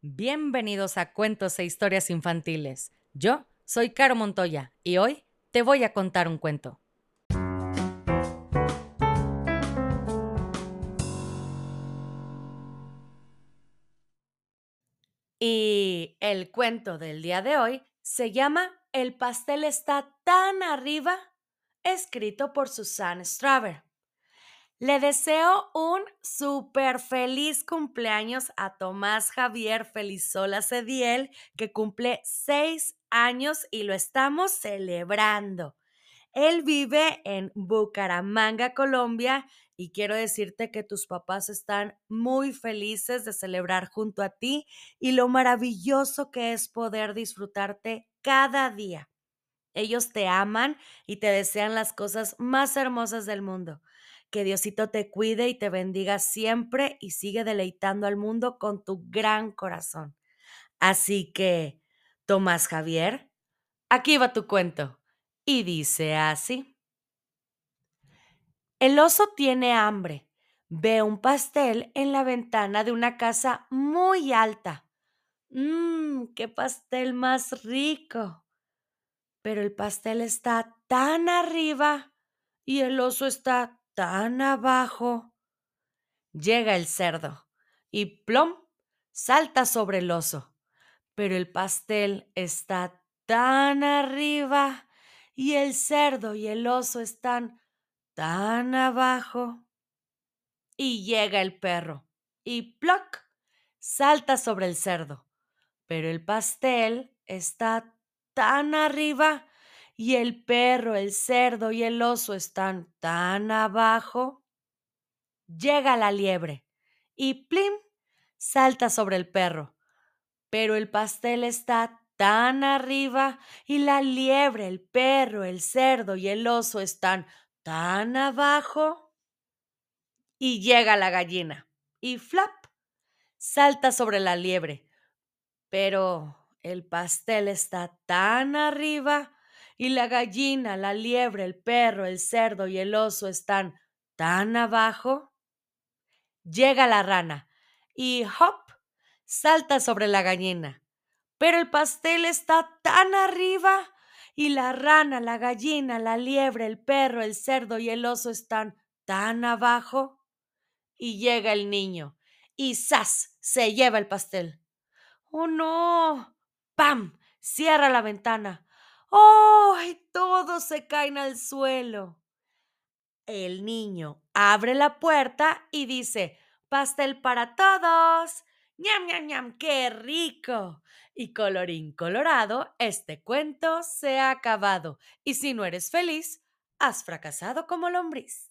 Bienvenidos a Cuentos e Historias Infantiles. Yo soy Caro Montoya y hoy te voy a contar un cuento. Y el cuento del día de hoy se llama El pastel está tan arriba, escrito por Susanne Straver. Le deseo un súper feliz cumpleaños a Tomás Javier Felizola Cediel, que cumple seis años y lo estamos celebrando. Él vive en Bucaramanga, Colombia, y quiero decirte que tus papás están muy felices de celebrar junto a ti y lo maravilloso que es poder disfrutarte cada día. Ellos te aman y te desean las cosas más hermosas del mundo. Que Diosito te cuide y te bendiga siempre y sigue deleitando al mundo con tu gran corazón. Así que, Tomás Javier, aquí va tu cuento. Y dice así. El oso tiene hambre. Ve un pastel en la ventana de una casa muy alta. Mmm, qué pastel más rico. Pero el pastel está tan arriba y el oso está tan abajo. Llega el cerdo y plom salta sobre el oso. Pero el pastel está tan arriba y el cerdo y el oso están tan abajo. Y llega el perro y ploc salta sobre el cerdo. Pero el pastel está tan arriba y el perro, el cerdo y el oso están tan abajo. Llega la liebre y plim salta sobre el perro. Pero el pastel está tan arriba y la liebre, el perro, el cerdo y el oso están tan abajo. Y llega la gallina y flap salta sobre la liebre. Pero el pastel está tan arriba y la gallina, la liebre, el perro, el cerdo y el oso están tan abajo, llega la rana y hop, salta sobre la gallina. Pero el pastel está tan arriba y la rana, la gallina, la liebre, el perro, el cerdo y el oso están tan abajo. Y llega el niño y ¡zas! se lleva el pastel. ¡Oh no! ¡Pam! Cierra la ventana. ¡Ay! Todos se caen al suelo. El niño abre la puerta y dice, pastel para todos. ¡Ñam, ñam, ñam! ¡Qué rico! Y colorín colorado, este cuento se ha acabado. Y si no eres feliz, has fracasado como lombriz.